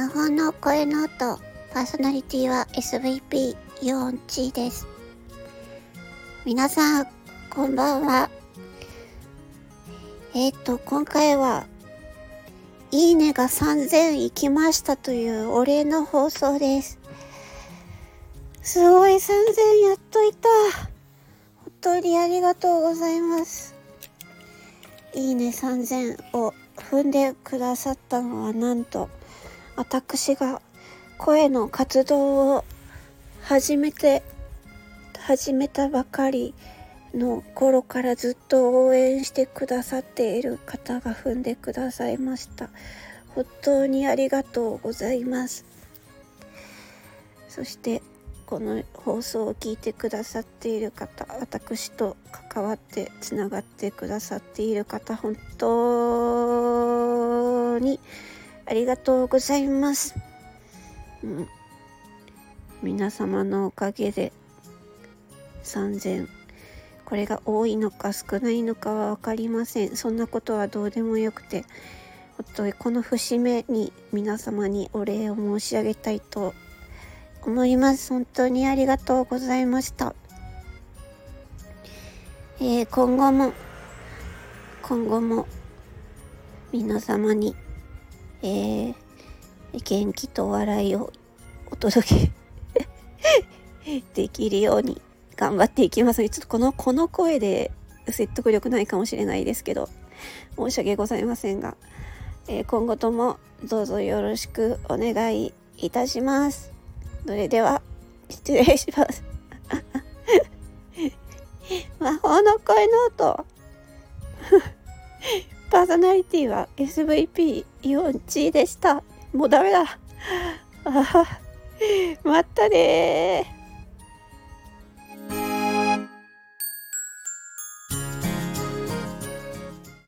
魔法の声の音パーソナリティは SVP ヨンチーです。皆さんこんばんは。えっ、ー、と今回はいいねが3000いきましたというお礼の放送です。すごい3000やっといた。本当にありがとうございます。いいね3000を踏んでくださったのはなんと。私が声の活動を始めて始めたばかりの頃からずっと応援してくださっている方が踏んでくださいました。本当にありがとうございます。そしてこの放送を聞いてくださっている方私と関わってつながってくださっている方本当にありがとうございます、うん、皆様のおかげで3000これが多いのか少ないのかは分かりませんそんなことはどうでもよくて本当にこの節目に皆様にお礼を申し上げたいと思います。本当にありがとうございました。えー、今後も、今後も、皆様に、えー、元気と笑いをお届け できるように頑張っていきますちょっとこの、この声で説得力ないかもしれないですけど、申し訳ございませんが、えー、今後ともどうぞよろしくお願いいたします。それでは、失礼します。魔法の声の音。パーソナリティは SVP4 チでした。もうダメだ。あまたね